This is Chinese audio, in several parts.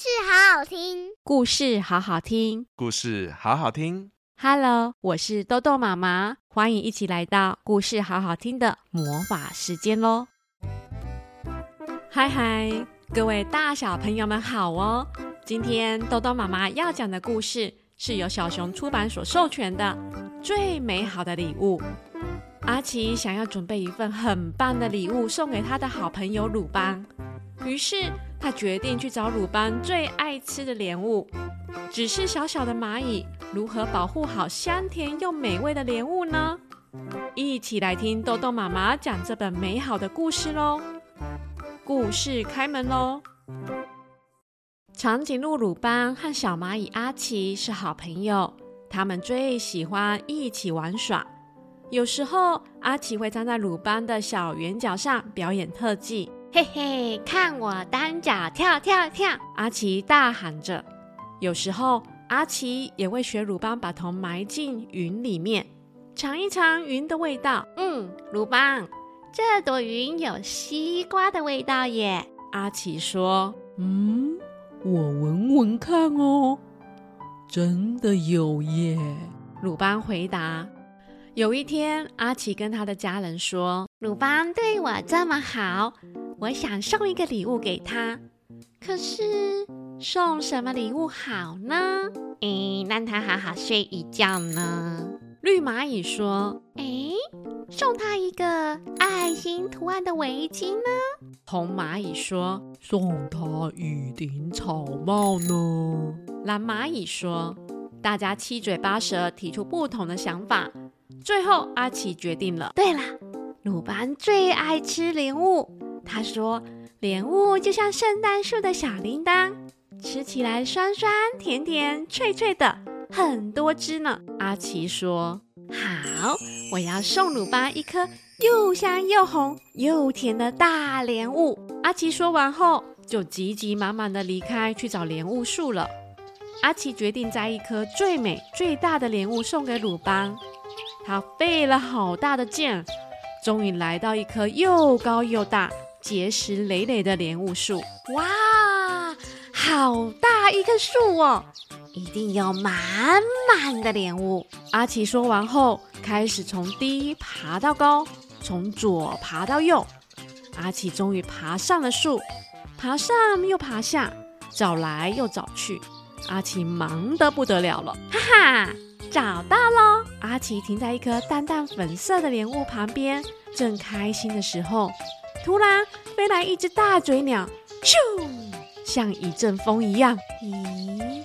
事好好听，故事好好听，故事好好听。Hello，我是豆豆妈妈，欢迎一起来到故事好好听的魔法时间喽！嗨嗨，各位大小朋友们好哦！今天豆豆妈妈要讲的故事是由小熊出版所授权的《最美好的礼物》。阿奇想要准备一份很棒的礼物送给他的好朋友鲁邦，于是他决定去找鲁班最爱吃的莲雾。只是小小的蚂蚁如何保护好香甜又美味的莲雾呢？一起来听豆豆妈妈讲这本美好的故事喽！故事开门喽！长颈鹿鲁班和小蚂蚁阿奇是好朋友，他们最喜欢一起玩耍。有时候，阿奇会站在鲁班的小圆角上表演特技，嘿嘿，看我单脚跳跳跳！阿奇大喊着。有时候，阿奇也会学鲁邦把头埋进云里面，尝一尝云的味道。嗯，鲁邦，这朵云有西瓜的味道耶。阿奇说：“嗯，我闻闻看哦，真的有耶。”鲁邦回答。有一天，阿奇跟他的家人说：“鲁邦对我这么好，我想送一个礼物给他。可是送什么礼物好呢？诶，让他好好睡一觉呢。”绿蚂蚁说：“诶，送他一个爱心图案的围巾呢？”红蚂蚁说：“送他一顶草帽呢？”蓝蚂蚁说：“大家七嘴八舌提出不同的想法。”最后，阿奇决定了。对了，鲁班最爱吃莲雾。他说，莲雾就像圣诞树的小铃铛，吃起来酸酸甜甜、脆脆的，很多汁呢。阿奇说：“好，我要送鲁班一颗又香又红又甜的大莲雾。”阿奇说完后，就急急忙忙地离开去找莲雾树了。阿奇决定摘一颗最美最大的莲雾送给鲁邦。他费了好大的劲，终于来到一棵又高又大、结实累累的莲雾树。哇，好大一棵树哦！一定要满满的莲雾。阿奇说完后，开始从低爬到高，从左爬到右。阿奇终于爬上了树，爬上又爬下，找来又找去。阿奇忙得不得了了，哈哈！找到喽！阿奇停在一棵淡淡粉色的莲雾旁边，正开心的时候，突然飞来一只大嘴鸟，咻，像一阵风一样。咦，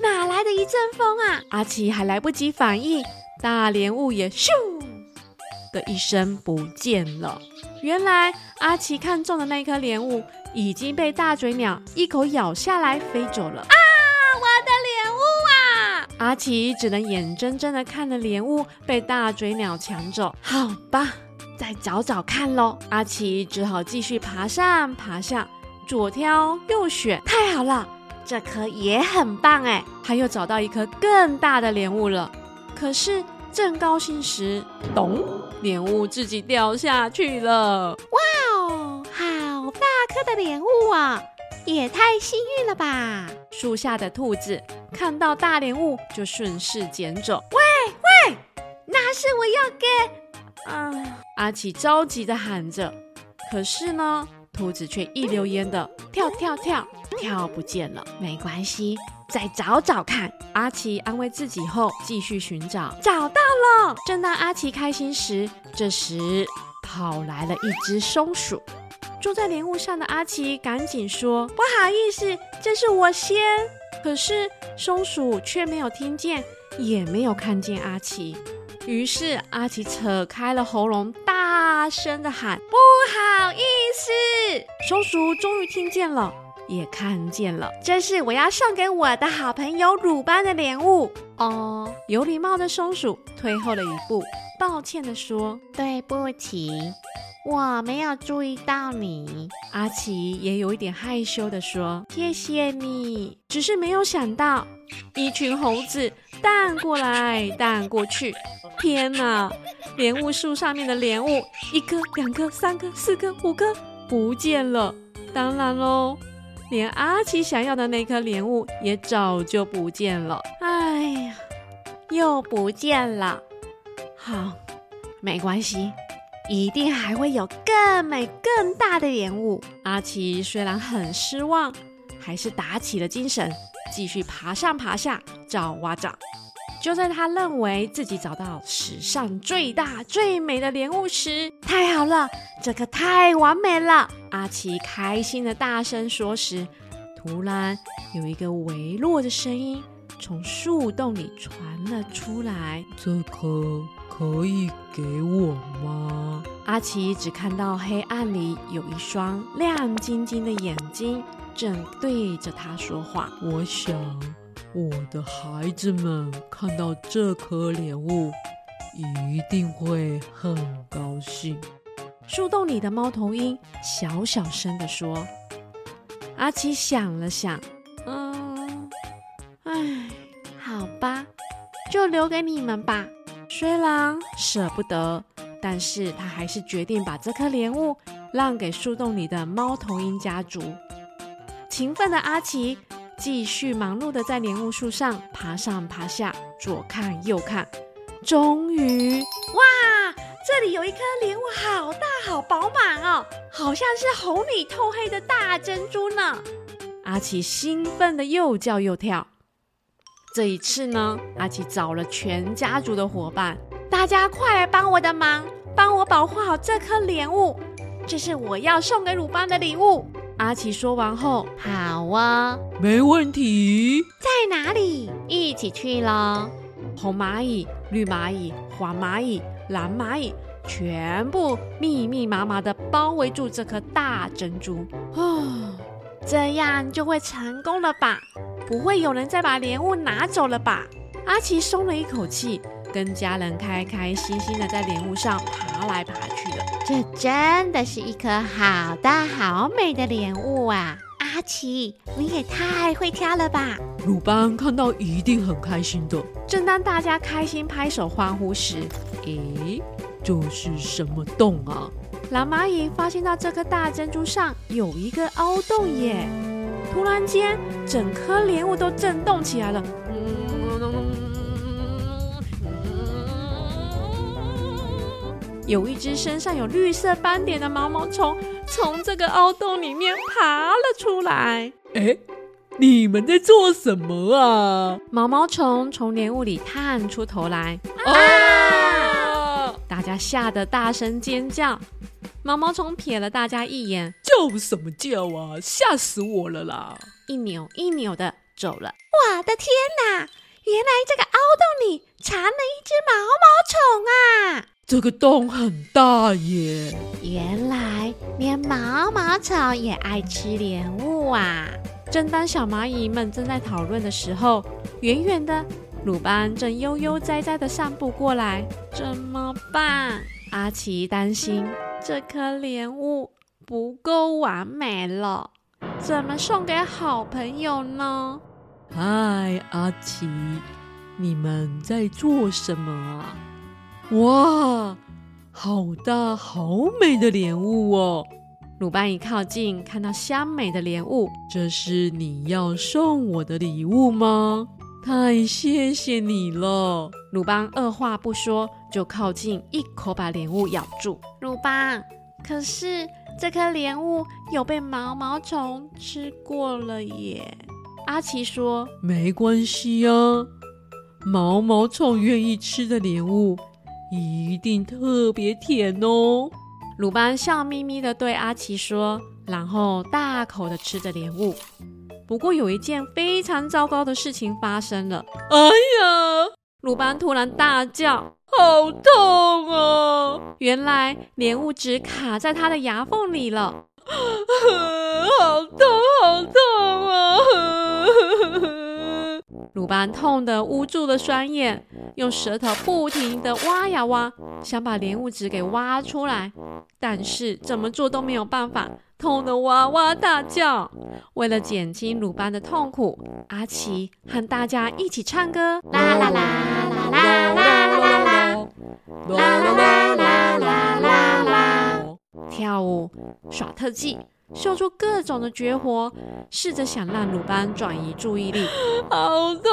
哪来的一阵风啊？阿奇还来不及反应，大莲雾也咻的一声不见了。原来阿奇看中的那颗莲雾已经被大嘴鸟一口咬下来，飞走了。啊！我的莲雾啊阿奇只能眼睁睁的看着莲雾被大嘴鸟抢走。好吧，再找找看喽。阿奇只好继续爬上爬下，左挑右选。太好了，这颗也很棒哎！他又找到一颗更大的莲雾了。可是正高兴时，咚！莲雾自己掉下去了。哇哦，好大颗的莲雾啊！也太幸运了吧！树下的兔子看到大莲雾，就顺势捡走。喂喂，那是我要给……啊！阿奇着急地喊着，可是呢，兔子却一溜烟的跳跳跳跳不见了。没关系，再找找看。阿奇安慰自己后，继续寻找。找到了！正当阿奇开心时，这时跑来了一只松鼠。坐在莲雾上的阿奇赶紧说：“不好意思，这是我先。”可是松鼠却没有听见，也没有看见阿奇。于是阿奇扯开了喉咙，大声的喊：“不好意思！”松鼠终于听见了，也看见了，这是我要送给我的好朋友鲁班的礼物。哦，有礼貌的松鼠退后了一步，抱歉的说：“对不起。”我没有注意到你，阿奇也有一点害羞的说：“谢谢你。”只是没有想到，一群猴子荡过来荡过去，天哪！莲雾树上面的莲雾，一颗、两颗、三颗、四颗、五颗不见了。当然喽，连阿奇想要的那颗莲雾也早就不见了。哎呀，又不见了。好，没关系，一定还会有更美、更大的莲雾。阿奇虽然很失望，还是打起了精神，继续爬上爬下找啊找。就在他认为自己找到史上最大最美的莲雾时，太好了，这可太完美了！阿奇开心的大声说时，突然有一个微弱的声音从树洞里传了出来：“这颗可以给我吗？”阿奇只看到黑暗里有一双亮晶晶的眼睛正对着他说话。我想。我的孩子们看到这颗莲雾，一定会很高兴。树洞里的猫头鹰小小声地说：“阿奇想了想，嗯，哎，好吧，就留给你们吧。虽然舍不得，但是他还是决定把这颗莲雾让给树洞里的猫头鹰家族。勤奋的阿奇。”继续忙碌的在莲雾树上爬上爬下，左看右看，终于，哇！这里有一颗莲雾，好大好饱满哦，好像是红里透黑的大珍珠呢。阿奇兴奋的又叫又跳。这一次呢，阿奇找了全家族的伙伴，大家快来帮我的忙，帮我保护好这颗莲雾，这是我要送给鲁班的礼物。阿奇说完后，好啊，没问题。在哪里？一起去咯。红蚂蚁、绿蚂蚁、黄蚂蚁、蓝蚂蚁，全部密密麻麻的包围住这颗大珍珠。哦，这样就会成功了吧？不会有人再把莲雾拿走了吧？阿奇松了一口气。跟家人开开心心的在莲雾上爬来爬去的，这真的是一颗好大好美的莲雾啊！阿奇，你也太会挑了吧！鲁班看到一定很开心的。正当大家开心拍手欢呼时，诶，这是什么洞啊？蓝蚂蚁发现到这颗大珍珠上有一个凹洞耶！突然间，整颗莲雾都震动起来了。有一只身上有绿色斑点的毛毛虫从这个凹洞里面爬了出来。哎，你们在做什么啊？毛毛虫从莲雾里探出头来。啊！大家吓得大声尖叫。毛毛虫瞥了大家一眼，叫什么叫啊？吓死我了啦！一扭一扭的走了。我的天哪！原来这个凹洞里藏了一只毛毛虫啊！这个洞很大耶！原来连毛毛虫也爱吃莲雾啊！正当小蚂蚁们正在讨论的时候，远远的鲁班正悠悠哉哉的散步过来。怎么办？阿奇担心这颗莲雾不够完美了，怎么送给好朋友呢？嗨，阿奇，你们在做什么啊？哇，好大好美的莲雾哦！鲁班一靠近，看到香美的莲雾，这是你要送我的礼物吗？太谢谢你了！鲁班二话不说就靠近，一口把莲雾咬住。鲁班，可是这颗莲雾有被毛毛虫吃过了耶！阿奇说：“没关系啊，毛毛虫愿意吃的莲雾。”一定特别甜哦！鲁班笑眯眯的对阿奇说，然后大口的吃着莲雾。不过有一件非常糟糕的事情发生了。哎呀！鲁班突然大叫：“好痛啊！”原来莲雾纸卡在他的牙缝里了。好痛，好痛啊！鲁班痛得捂住了双眼，用舌头不停地挖呀挖，想把莲雾纸给挖出来，但是怎么做都没有办法，痛得哇哇大叫。为了减轻鲁班的痛苦，阿奇和大家一起唱歌：啦啦啦啦啦啦啦啦啦啦啦啦啦啦啦，跳舞耍特技，秀出各种的绝活，试着想让鲁班转移注意力。好痛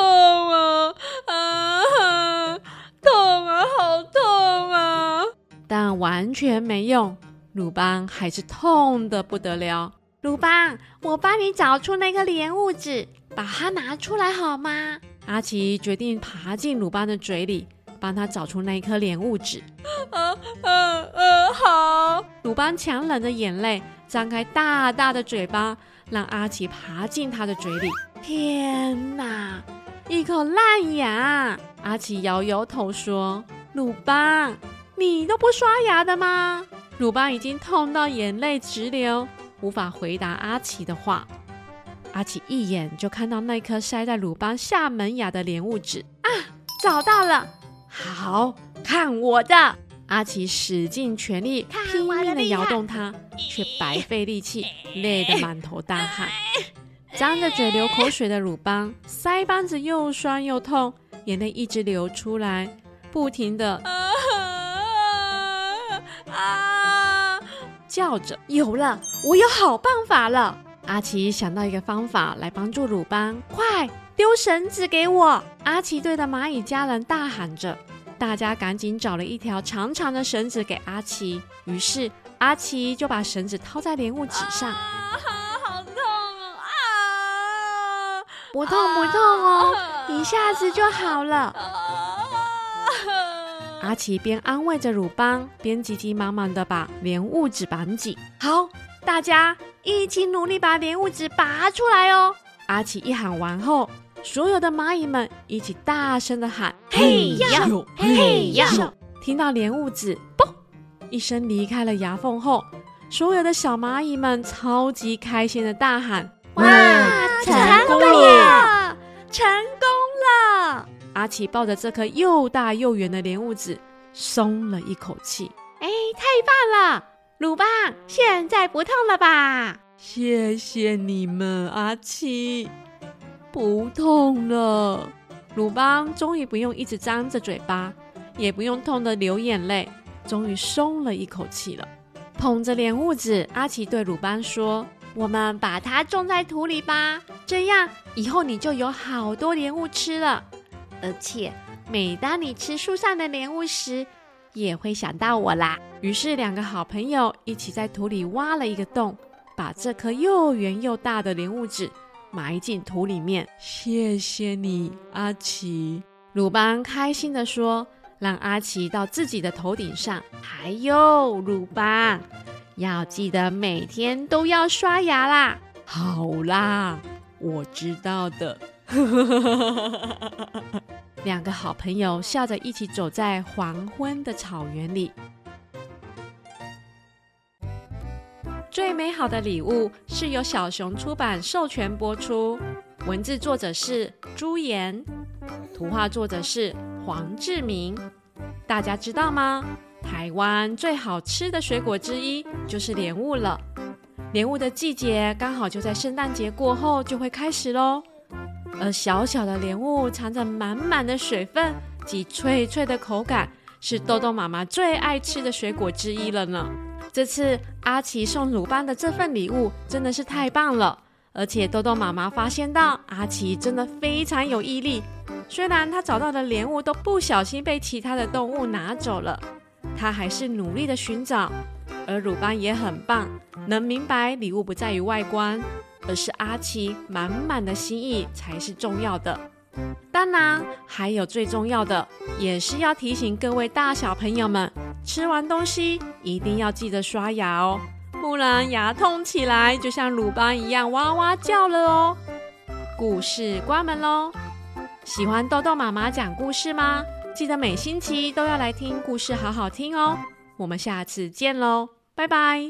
啊！啊，痛啊，好痛啊！但完全没用，鲁班还是痛得不得了。鲁班，我帮你找出那颗莲雾纸，把它拿出来好吗？阿奇决定爬进鲁班的嘴里，帮他找出那一颗莲雾纸。啊啊啊！好。鲁班强忍着眼泪。张开大大的嘴巴，让阿奇爬进他的嘴里。天哪，一口烂牙！阿奇摇摇头说：“鲁班，你都不刷牙的吗？”鲁班已经痛到眼泪直流，无法回答阿奇的话。阿奇一眼就看到那颗塞在鲁班下门牙的莲雾纸啊，找到了！好，看我的！阿奇使尽全力，拼命地摇动它，却白费力气，累得满头大汗。张着嘴流口水的鲁邦，腮帮子又酸又痛，眼泪一直流出来，不停地啊啊叫着。有了，我有好办法了！阿奇想到一个方法来帮助鲁班，快丢绳子给我！阿奇对着蚂蚁家人大喊着。大家赶紧找了一条长长的绳子给阿奇，于是阿奇就把绳子套在莲雾纸上。啊，好痛哦！啊，不痛不痛哦，一下子就好了。阿奇边安慰着鲁邦，边急急忙忙的把莲雾纸绑紧。好，大家一起努力把莲雾纸拔出来哦！阿奇一喊完后。所有的蚂蚁们一起大声的喊：“嘿呀，嘿呀！”听到莲雾纸“嘣”一声离开了牙缝后，所有的小蚂蚁们超级开心的大喊：“哇，成功了！成功了！”阿奇抱着这颗又大又圆的莲雾籽，松了一口气。哎，太棒了，鲁班，现在不痛了吧？谢谢你们，阿奇。不痛了，鲁邦终于不用一直张着嘴巴，也不用痛得流眼泪，终于松了一口气了。捧着莲雾子，阿奇对鲁邦说：“我们把它种在土里吧，这样以后你就有好多莲雾吃了。而且每当你吃树上的莲雾时，也会想到我啦。”于是两个好朋友一起在土里挖了一个洞，把这颗又圆又大的莲雾籽。埋进土里面，谢谢你，阿奇。鲁班开心地说：“让阿奇到自己的头顶上。还有，鲁班要记得每天都要刷牙啦。”好啦，我知道的。两个好朋友笑着一起走在黄昏的草原里。最美好的礼物是由小熊出版授权播出，文字作者是朱颜，图画作者是黄志明。大家知道吗？台湾最好吃的水果之一就是莲雾了。莲雾的季节刚好就在圣诞节过后就会开始喽。而小小的莲雾藏着满满的水分及脆脆的口感，是豆豆妈妈最爱吃的水果之一了呢。这次阿奇送鲁班的这份礼物真的是太棒了，而且豆豆妈妈发现到阿奇真的非常有毅力，虽然他找到的莲雾都不小心被其他的动物拿走了，他还是努力的寻找。而鲁班也很棒，能明白礼物不在于外观，而是阿奇满满的心意才是重要的。当然，还有最重要的，也是要提醒各位大小朋友们。吃完东西一定要记得刷牙哦，不然牙痛起来就像鲁班一样哇哇叫了哦。故事关门喽！喜欢豆豆妈妈讲故事吗？记得每星期都要来听故事，好好听哦。我们下次见喽，拜拜。